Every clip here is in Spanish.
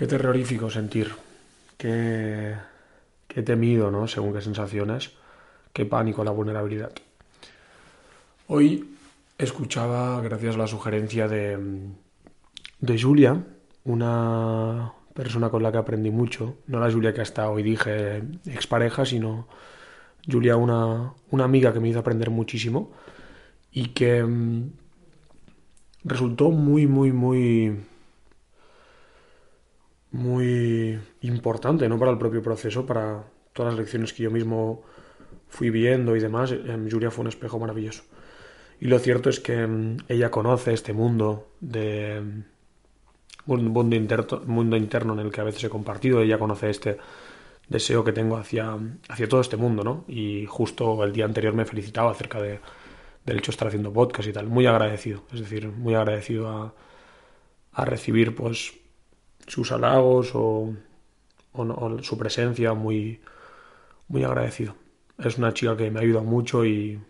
Qué terrorífico sentir, qué, qué temido, ¿no? Según qué sensaciones, qué pánico la vulnerabilidad. Hoy escuchaba, gracias a la sugerencia de, de Julia, una persona con la que aprendí mucho, no la Julia que hasta hoy dije expareja, sino Julia, una, una amiga que me hizo aprender muchísimo y que mm, resultó muy, muy, muy muy importante, ¿no? Para el propio proceso, para todas las lecciones que yo mismo fui viendo y demás. Julia fue un espejo maravilloso. Y lo cierto es que mm, ella conoce este mundo de mm, un mundo, interno, mundo interno en el que a veces he compartido. Ella conoce este deseo que tengo hacia, hacia todo este mundo, ¿no? Y justo el día anterior me felicitaba acerca de, del hecho de estar haciendo podcast y tal. Muy agradecido, es decir, muy agradecido a, a recibir, pues, sus halagos o, su presencia, muy, muy agradecido. Es una chica que me ha ayudado mucho y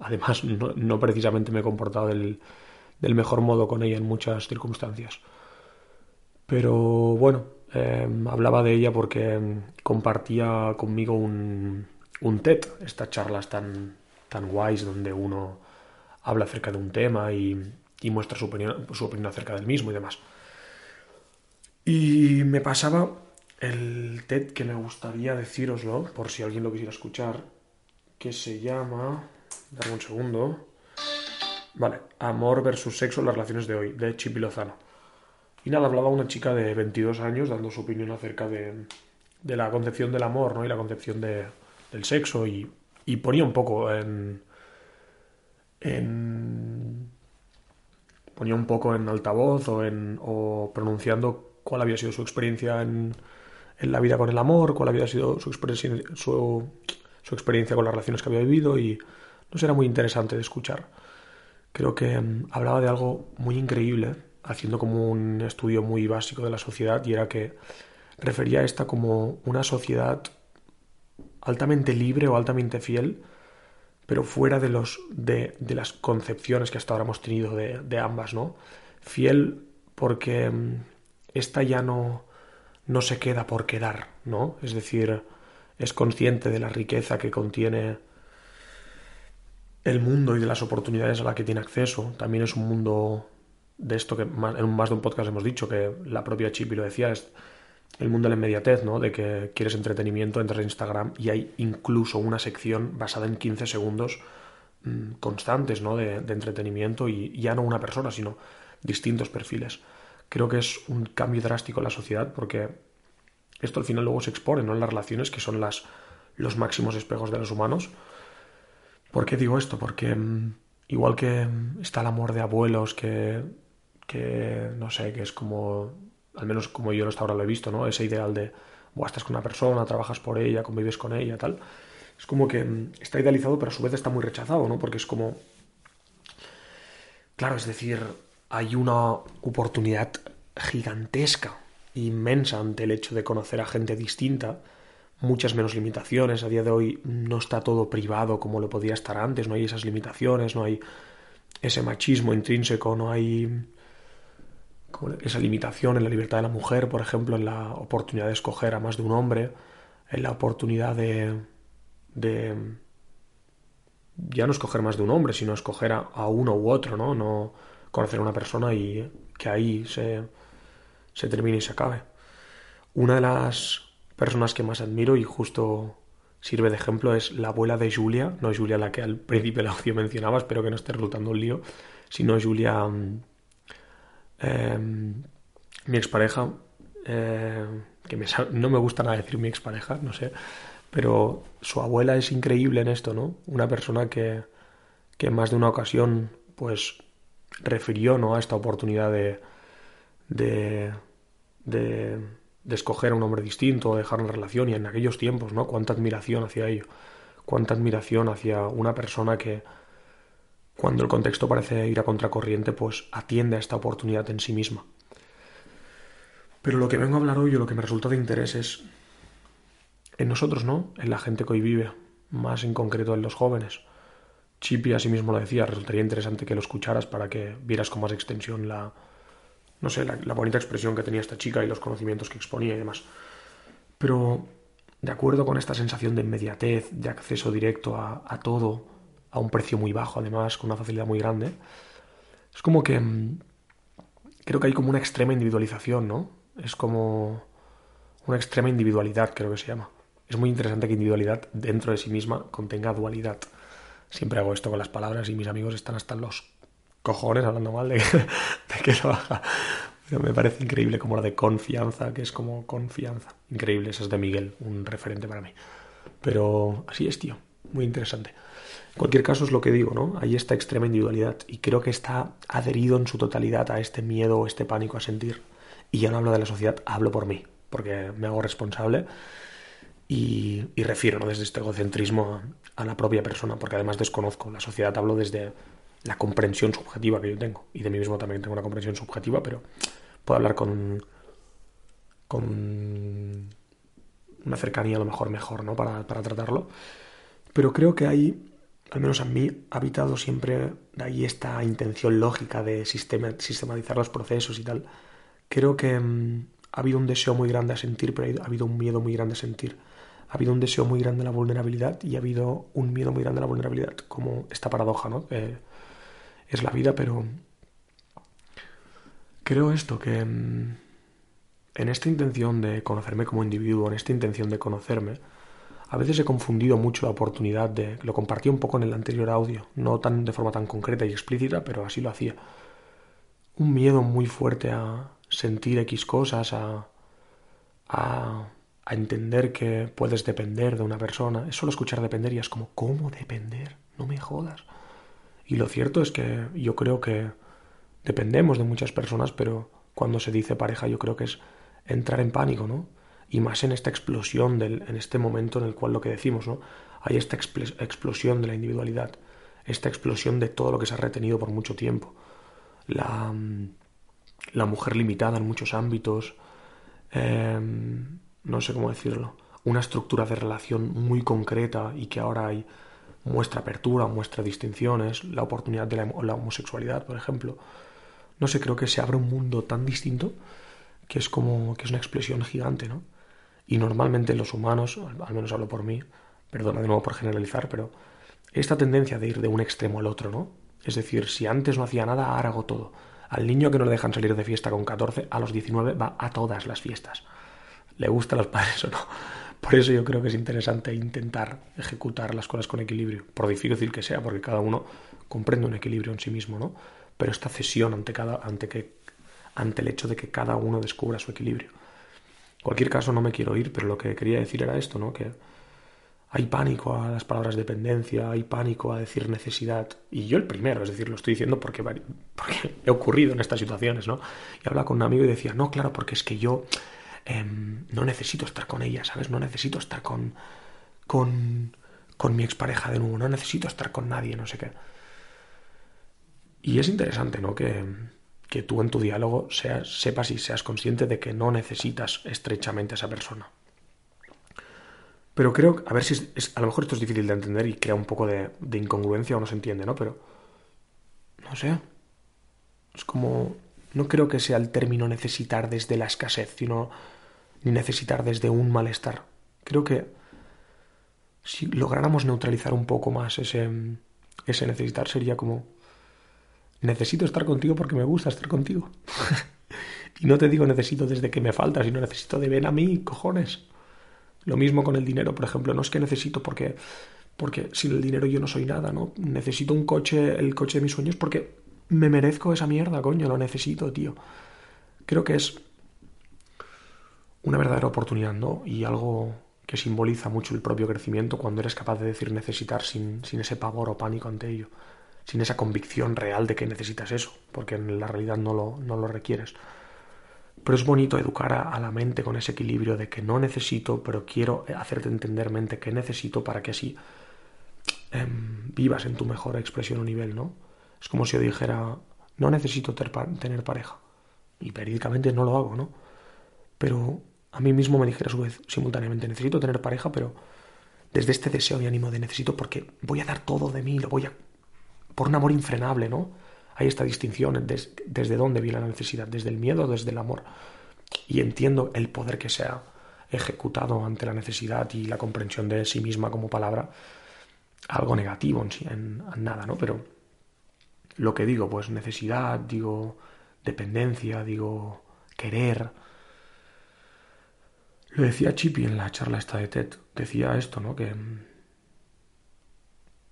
además no, precisamente me he comportado del, mejor modo con ella en muchas circunstancias. Pero bueno, em, hablaba de ella porque compartía conmigo un, un TED, estas charlas tan, tan guays donde uno habla acerca de un tema y, y muestra su opinión, su opinión acerca del mismo y demás. Y me pasaba el TED que me gustaría deciroslo, por si alguien lo quisiera escuchar, que se llama... Dame un segundo. Vale, Amor versus Sexo en las relaciones de hoy, de Chipi Lozano. Y nada, hablaba una chica de 22 años dando su opinión acerca de, de la concepción del amor, ¿no? Y la concepción de, del sexo y, y ponía un poco en, en ponía un poco en altavoz o en o pronunciando cuál había sido su experiencia en, la vida con el amor, cuál había sido su, su, su, experiencia con las relaciones que había vivido y no era muy interesante de escuchar. Creo que mm, hablaba de algo muy increíble, haciendo como un estudio muy básico de la sociedad y era que refería a esta como una sociedad altamente libre o altamente fiel, pero fuera de, los, de, de las concepciones que hasta ahora hemos tenido de, de ambas, ¿no? Fiel porque mm, esta ya no, no se queda por quedar, ¿no? Es decir, es consciente de la riqueza que contiene el mundo y de las oportunidades a las que tiene acceso. También es un mundo de esto que en más de un podcast hemos dicho, que la propia Chipi lo decía, es el mundo de la inmediatez, ¿no? De que quieres entretenimiento, entras en Instagram y hay incluso una sección basada en 15 segundos mm, constantes, ¿no? De entretenimiento y ya no una persona, sino distintos perfiles creo que es un cambio drástico en la sociedad porque esto al final luego se expone ¿no? en las relaciones que son las, los máximos espejos de los humanos. ¿Por qué digo esto? Porque mm, igual que está el amor de abuelos que, que no sé, que es como, al menos como yo hasta ahora lo he visto, ¿no? Ese ideal de, Buah, estás con una persona, trabajas por ella, convives con ella, tal. Es como que mm, está idealizado, pero a su vez está muy rechazado, ¿no? Porque es como... Claro, es decir, hay una oportunidad gigantesca, inmensa ante el hecho de conocer a gente distinta, muchas menos limitaciones. A día de hoy no está todo privado como lo podía estar antes, no hay esas limitaciones, no hay ese machismo intrínseco, no hay esa limitación en la libertad de la mujer, por ejemplo, en la oportunidad de escoger a más de un hombre, en la oportunidad de, de ya no escoger más de un hombre, sino escoger a, a uno u otro, ¿no? No conocer a una persona y que ahí se, se termine y se acabe. Una de las personas que más admiro y justo sirve de ejemplo es la abuela de Julia, no Julia la que al principio de la audio mencionaba, espero que no esté resultando un lío, sino Julia, mm, em, mi expareja, eh, que no me gusta nada decir mi expareja, no sé, pero su abuela es increíble en esto, ¿no? Una persona que, que en más de una ocasión, pues refirió ¿no? a esta oportunidad de, de, de, escoger a un hombre distinto, dejar una relación y en aquellos tiempos, ¿no? Cuánta admiración hacia ello, cuánta admiración hacia una persona que cuando el contexto parece ir a contracorriente, pues atiende a esta oportunidad en sí misma. Pero lo que vengo a hablar hoy o lo que me resulta de interés es en nosotros, ¿no? En la gente que hoy vive, más en concreto en los jóvenes. Chippy mismo lo decía, resultaría interesante que lo escucharas para que vieras con más extensión la, no sé, la, la bonita expresión que tenía esta chica y los conocimientos que exponía y demás. Pero de acuerdo con esta sensación de inmediatez, de acceso directo a, a, todo, a un precio muy bajo además, con una facilidad muy grande, es como que mm, creo que hay como una extrema individualización, ¿no? Es como una extrema individualidad, creo que se llama. Es muy interesante que individualidad dentro de sí misma contenga dualidad. Siempre hago esto con las palabras y mis amigos están hasta los cojones hablando mal de, de que lo haga. Pero me parece increíble como la de confianza, que es como confianza. Increíble, esa es de Miguel, un referente para mí. Pero así es, tío. Muy interesante. En cualquier caso es lo que digo, ¿no? Hay esta extrema individualidad y creo que está adherido en su totalidad a este miedo o este pánico a sentir. Y ya no hablo de la sociedad, hablo por mí, porque me hago responsable y, y refiero desde este egocentrismo a, a la propia persona, porque además desconozco. La sociedad hablo desde la comprensión subjetiva que yo tengo. Y de mí mismo también tengo una comprensión subjetiva, pero puedo hablar con, con una cercanía a lo mejor mejor, ¿no? Para, para tratarlo. Pero creo que hay, al menos a mí, ha habitado siempre de ahí esta intención lógica de sistema, sistematizar los procesos y tal. Creo que mmm, ha habido un deseo muy grande a sentir, pero ha habido un miedo muy grande a sentir. Ha habido un deseo muy grande a la vulnerabilidad y ha habido un miedo muy grande a la vulnerabilidad, como esta paradoja, ¿no? Eh, es la vida, pero creo esto, que en esta intención de conocerme como individuo, en esta intención de conocerme, a veces he confundido mucho la oportunidad de, lo compartí un poco en el anterior audio, no tan de forma tan concreta y explícita, pero así lo hacía. Un miedo muy fuerte a sentir X cosas, a, a, a entender que puedes depender de una persona. Es solo escuchar depender y es como, ¿cómo depender? No me jodas. Y lo cierto es que yo creo que dependemos de muchas personas, pero cuando se dice pareja yo creo que es entrar en pánico, ¿no? Y más en esta explosión, del, en este momento en el cual lo que decimos, ¿no? Hay esta explosión de la individualidad, esta explosión de todo lo que se ha retenido por mucho tiempo. La, la mujer limitada en muchos ámbitos, eh, no sé cómo decirlo, una estructura de relación muy concreta y que ahora hay muestra apertura, muestra distinciones, la oportunidad de la, homosexualidad, por ejemplo. No sé, creo que se abre un mundo tan distinto que es como que es una explosión gigante, ¿no? Y normalmente los humanos, al menos hablo por mí, perdona de nuevo por generalizar, pero esta tendencia de ir de un extremo al otro, ¿no? Es decir, si antes no hacía nada, ahora hago todo. Al niño que no le dejan salir de fiesta con 14, a los 19 va a todas las fiestas. Le gusta a los padres o no. Por eso yo creo que es interesante intentar ejecutar las cosas con equilibrio, por difícil que sea, porque cada uno comprende un equilibrio en sí mismo, ¿no? Pero esta cesión ante, cada, ante, que, ante el hecho de que cada uno descubra su equilibrio. En cualquier caso, no me quiero ir, pero lo que quería decir era esto, ¿no? Que hay pánico a las palabras dependencia, hay pánico a decir necesidad. Y yo el primero, es decir, lo estoy diciendo porque, porque he ocurrido en estas situaciones, ¿no? Y hablaba con un amigo y decía, no, claro, porque es que yo eh, no necesito estar con ella, ¿sabes? No necesito estar con, con, con mi expareja de nuevo, no necesito estar con nadie, no sé qué. Y es interesante, ¿no? Que, que tú en tu diálogo seas, sepas y seas consciente de que no necesitas estrechamente a esa persona. Pero creo, a ver si es, es, a lo mejor esto es difícil de entender y crea un poco de, de incongruencia o no se entiende, ¿no? Pero, no sé. Es como, no creo que sea el término necesitar desde la escasez, sino ni necesitar desde un malestar. Creo que si lográramos neutralizar un poco más ese, ese necesitar, sería como, necesito estar contigo porque me gusta estar contigo. y no te digo necesito desde que me falta, sino necesito de ven a mí, cojones. Lo mismo con el dinero, por ejemplo, no es que necesito porque porque sin el dinero yo no soy nada, ¿no? Necesito un coche, el coche de mis sueños porque me merezco esa mierda, coño, lo necesito, tío. Creo que es una verdadera oportunidad, ¿no? Y algo que simboliza mucho el propio crecimiento cuando eres capaz de decir necesitar sin, sin ese pavor o pánico ante ello, sin esa convicción real de que necesitas eso, porque en la realidad no lo, no lo requieres. Pero es bonito educar a, a, la mente con ese equilibrio de que no necesito, pero quiero hacerte entender mente que necesito para que así eh, vivas en tu mejor expresión o nivel, ¿no? Es como si yo dijera, no necesito tener pareja. Y periódicamente no lo hago, ¿no? Pero a mí mismo me dijera a su vez simultáneamente, necesito tener pareja, pero desde este deseo y ánimo de necesito porque voy a dar todo de mí, lo voy a... por un amor infrenable, ¿no? hay esta distinción desde dónde viene la necesidad, desde el miedo desde el amor. Y entiendo el poder que se ha ejecutado ante la necesidad y la comprensión de sí misma como palabra, algo negativo en, sí, en nada, ¿no? Pero lo que digo, pues necesidad, digo dependencia, digo querer. Lo decía Chippy en la charla esta de TED, decía esto, ¿no? Que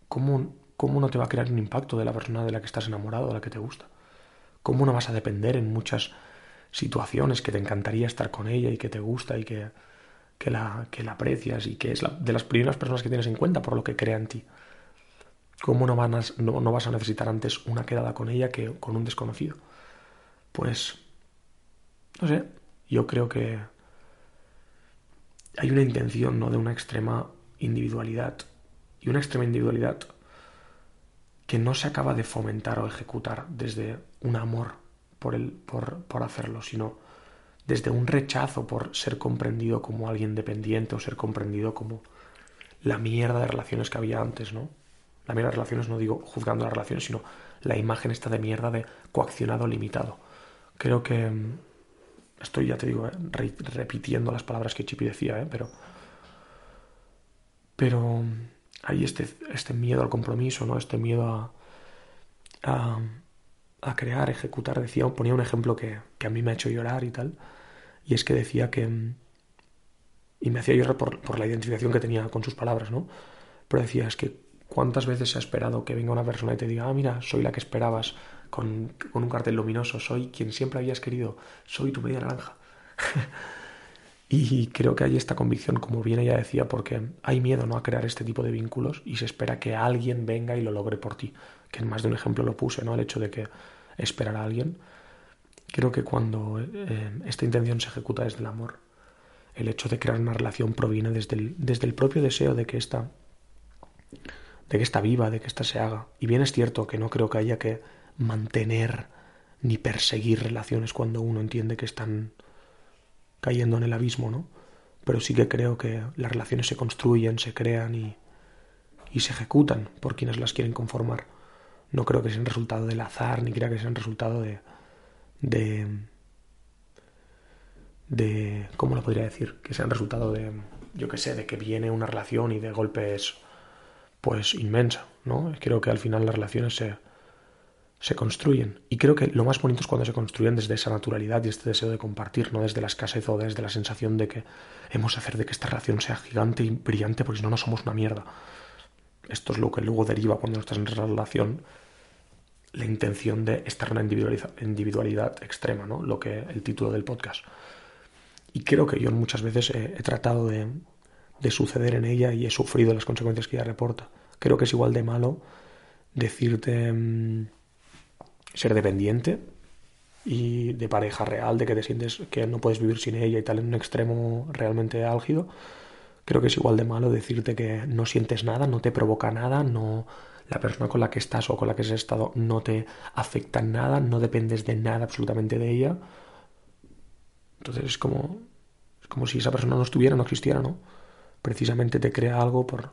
¿cómo, ¿cómo no te va a crear un impacto de la persona de la que estás enamorado, de la que te gusta? ¿Cómo no vas a depender en muchas situaciones que te encantaría estar con ella y que te gusta y que, que, la, que la aprecias y que es de las primeras personas que tienes en cuenta por lo que crea en ti? ¿Cómo no, vas, no, no vas a necesitar antes una quedada con ella que con un desconocido? Pues, no sé, yo creo que hay una intención ¿no? de una extrema individualidad y una extrema individualidad que no se acaba de fomentar o ejecutar desde un amor por, el, por, por hacerlo, sino desde un rechazo por ser comprendido como alguien dependiente o ser comprendido como la mierda de relaciones que había antes, ¿no? La mierda de relaciones, no digo juzgando las relaciones, sino la imagen esta de mierda de coaccionado limitado. Creo que mm, estoy, ya te digo, eh, repitiendo las palabras que Chipi decía, ¿eh? pero, pero hay este, este miedo al compromiso, ¿no? Este miedo a, a, a crear, ejecutar. Decía, ponía un ejemplo que, que, a mí me ha hecho llorar y tal, y es que decía que y me hacía llorar por, por la identificación que tenía con sus palabras, ¿no? Pero decía, es que ¿Cuántas veces se ha esperado que venga una persona y te diga, ah, mira, soy la que esperabas, con, un cartel luminoso, soy quien siempre habías querido, soy tu media naranja? y creo que hay esta convicción, como bien ella decía, porque hay miedo ¿no? a crear este tipo de vínculos y se espera que alguien venga y lo logre por ti. Que en más de un ejemplo lo puse, ¿no? El hecho de que esperar a alguien. Creo que cuando eh, esta intención se ejecuta desde el amor, el hecho de crear una relación proviene desde el, desde el propio deseo de que esta de que está viva, de que ésta se haga. Y bien es cierto que no creo que haya que mantener ni perseguir relaciones cuando uno entiende que están cayendo en el abismo, ¿no? Pero sí que creo que las relaciones se construyen, se crean y, y se ejecutan por quienes las quieren conformar. No creo que sean resultado del azar, ni creo que sean resultado de, de, de, ¿cómo lo podría decir? Que sean resultado de, yo qué sé, de que viene una relación y de golpes pues inmensa, ¿no? Creo que al final las relaciones se, se construyen. Y creo que lo más bonito es cuando se construyen desde esa naturalidad y este deseo de compartir, no desde la escasez o desde la sensación de que hemos de hacer de que esta relación sea gigante y brillante porque si no, no somos una mierda. Esto es lo que luego deriva cuando estás en relación la intención de estar en una individualidad, extrema, ¿no? Lo que el título del podcast. Y creo que yo muchas veces he tratado de, de suceder en ella y he sufrido las consecuencias que ella reporta. Creo que es igual de malo decirte mm, ser dependiente y de pareja real, de que te sientes que no puedes vivir sin ella y tal en un extremo realmente álgido. Creo que es igual de malo decirte que no sientes nada, no te provoca nada, no la persona con la que estás o con la que has estado no te afecta nada, no dependes de nada absolutamente de ella. Entonces es como es como si esa persona no estuviera, no existiera, ¿no? precisamente te crea algo por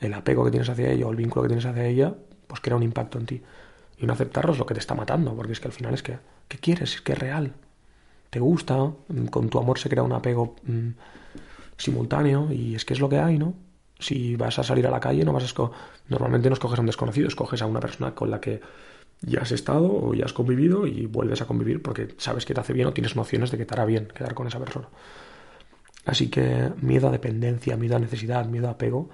el apego que tienes hacia ella o el vínculo que tienes hacia ella, pues crea un impacto en ti. Y no aceptarlo es lo que te está matando, porque es que al final es que, ¿qué quieres? Es que es real. Te gusta, mm, con tu amor se crea un apego mm, simultáneo y es que es lo que hay, ¿no? Si vas a salir a la calle, no vas a normalmente no escoges a un desconocido, escoges a una persona con la que ya has estado o ya has convivido y vuelves a convivir porque sabes que te hace bien o tienes nociones de que te hará bien quedar con esa persona. Así que miedo a dependencia, miedo a necesidad, miedo a apego.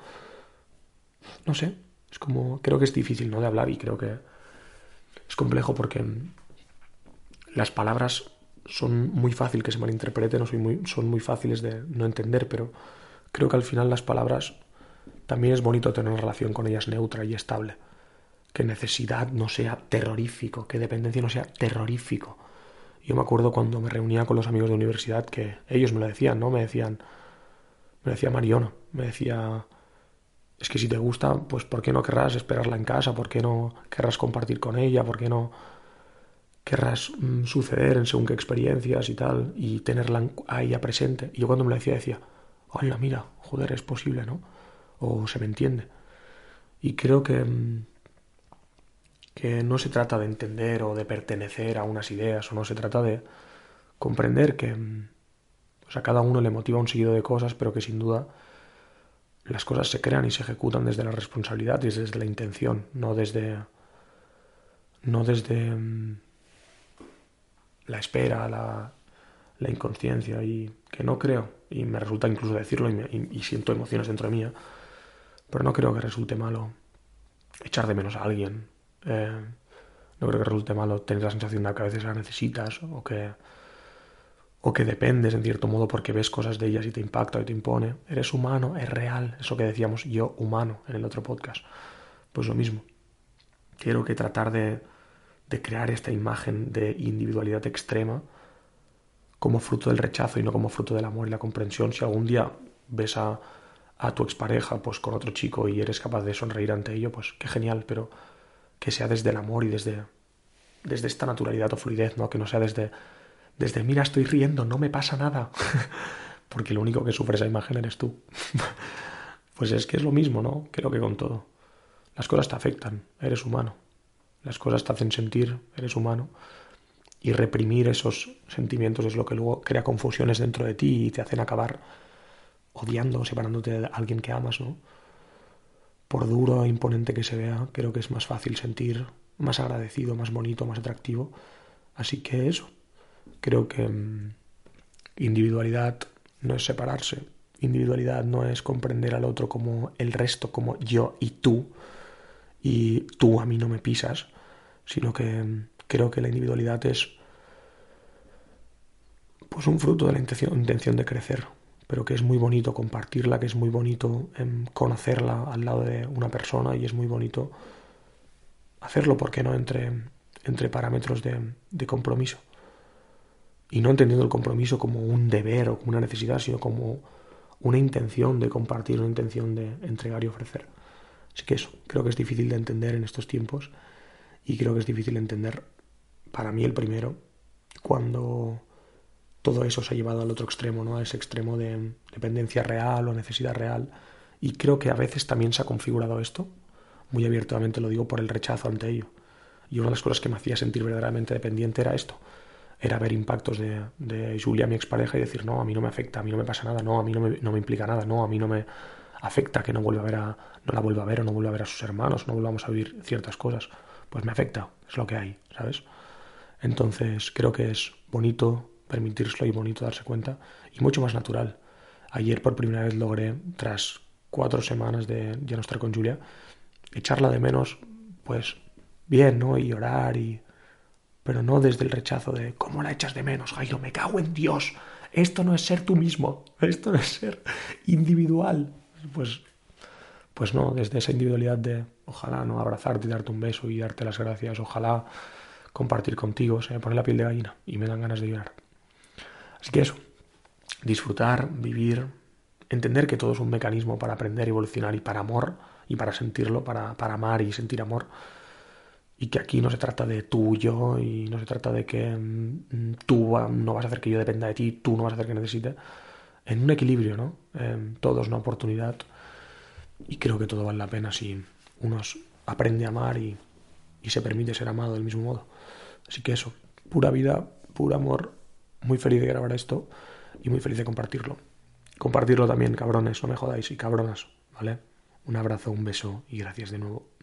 No sé, es como, creo que es difícil ¿no? de hablar y creo que es complejo porque las palabras son muy fácil que se malinterpreten o son muy, fáciles de no entender, pero creo que al final las palabras también es bonito tener una relación con ellas neutra y estable. Que necesidad no sea terrorífico, que dependencia no sea terrorífico. Yo me acuerdo cuando me reunía con los amigos de universidad que ellos me lo decían, ¿no? Me decían, me decía Mariona, me decía, es que si te gusta, pues ¿por qué no querrás esperarla en casa? ¿Por qué no querrás compartir con ella? ¿Por qué no querrás mm, suceder en según qué experiencias y tal? Y tenerla a ella presente. Y yo cuando me lo decía decía, hola, mira, joder, es posible, ¿no? O se me entiende. Y creo que mm, que no se trata de entender o de pertenecer a unas ideas, o no se trata de comprender que pues, a cada uno le motiva un seguido de cosas, pero que sin duda las cosas se crean y se ejecutan desde la responsabilidad y desde la intención, no desde no desde mm, la espera, la, la inconsciencia y que no creo, y me resulta incluso decirlo y, siento emociones dentro de mí, pero no creo que resulte malo echar de menos a alguien. Eh, no creo que resulte malo tener la sensación de que a veces la necesitas o que, o que dependes en cierto modo porque ves cosas de ellas y te impacta y te impone. Eres humano, es real, eso que decíamos yo humano en el otro podcast. Pues lo mismo. Quiero que tratar de, de crear esta imagen de individualidad extrema como fruto del rechazo y no como fruto del amor y la comprensión. Si algún día ves a, a tu expareja pues con otro chico y eres capaz de sonreír ante ello, pues qué genial, pero que sea desde el amor y desde, desde esta naturalidad o fluidez, ¿no? Que no sea desde, desde, mira, estoy riendo, no me pasa nada. Porque lo único que sufre esa imagen eres tú. pues es que es lo mismo, ¿no? Creo que con todo. Las cosas te afectan, eres humano. Las cosas te hacen sentir, eres humano y reprimir esos sentimientos es lo que luego crea confusiones dentro de ti y te hacen acabar odiando, separándote de alguien que amas, ¿no? Por duro e imponente que se vea, creo que es más fácil sentir, más agradecido, más bonito, más atractivo. Así que eso, creo que mm, individualidad no es separarse, individualidad no es comprender al otro como el resto, como yo y tú, y tú a mí no me pisas, sino que mm, creo que la individualidad es pues un fruto de la intención, de crecer, pero que es muy bonito compartirla, que es muy bonito em, conocerla al lado de una persona y es muy bonito hacerlo, ¿por qué no?, entre, entre parámetros de, de compromiso. Y no entendiendo el compromiso como un deber o como una necesidad, sino como una intención de compartir, una intención de entregar y ofrecer. Así que eso, creo que es difícil de entender en estos tiempos y creo que es difícil de entender para mí el primero, cuando todo eso se ha llevado al otro extremo, ¿no? a ese extremo de dependencia real o necesidad real. Y creo que a veces también se ha configurado esto, muy abiertamente lo digo, por el rechazo ante ello. Y una de las cosas que me hacía sentir verdaderamente dependiente era esto, era ver impactos de, de Julia, mi expareja, y decir, no, a mí no me afecta, a mí no me pasa nada, no, a mí no me, no me implica nada, no, a mí no me afecta que no vuelva a ver a, no la vuelva a ver o no vuelva a ver a sus hermanos, no volvamos a vivir ciertas cosas. Pues me afecta, es lo que hay, ¿sabes? Entonces creo que es bonito permitírselo y bonito darse cuenta y mucho más natural. Ayer por primera vez logré, tras cuatro semanas de ya no estar con Julia, echarla de menos, pues bien, ¿no? Y llorar y... Pero no desde el rechazo de ¿cómo la echas de menos, Jairo? Me cago en Dios. Esto no es ser tú mismo. Esto no es ser individual. Pues, pues no, desde esa individualidad de ojalá no abrazarte y darte un beso y darte las gracias. Ojalá compartir contigo, se me pone la piel de gallina y me dan ganas de llorar. Así que eso, disfrutar, vivir, entender que todo es un mecanismo para aprender, evolucionar y para amor y para sentirlo, para, para amar y sentir amor. Y que aquí no se trata de tú, yo, y no se trata de que mm, tú no vas a hacer que yo dependa de ti, tú no vas a hacer que necesite. En un equilibrio, ¿no? todo es una oportunidad. Y creo que todo vale la pena si uno aprende a amar y, y se permite ser amado del mismo modo. Así que eso, pura vida, puro amor, muy feliz de grabar esto y muy feliz de compartirlo. Compartirlo también, cabrones, no me jodáis y cabronas, ¿vale? Un abrazo, un beso y gracias de nuevo.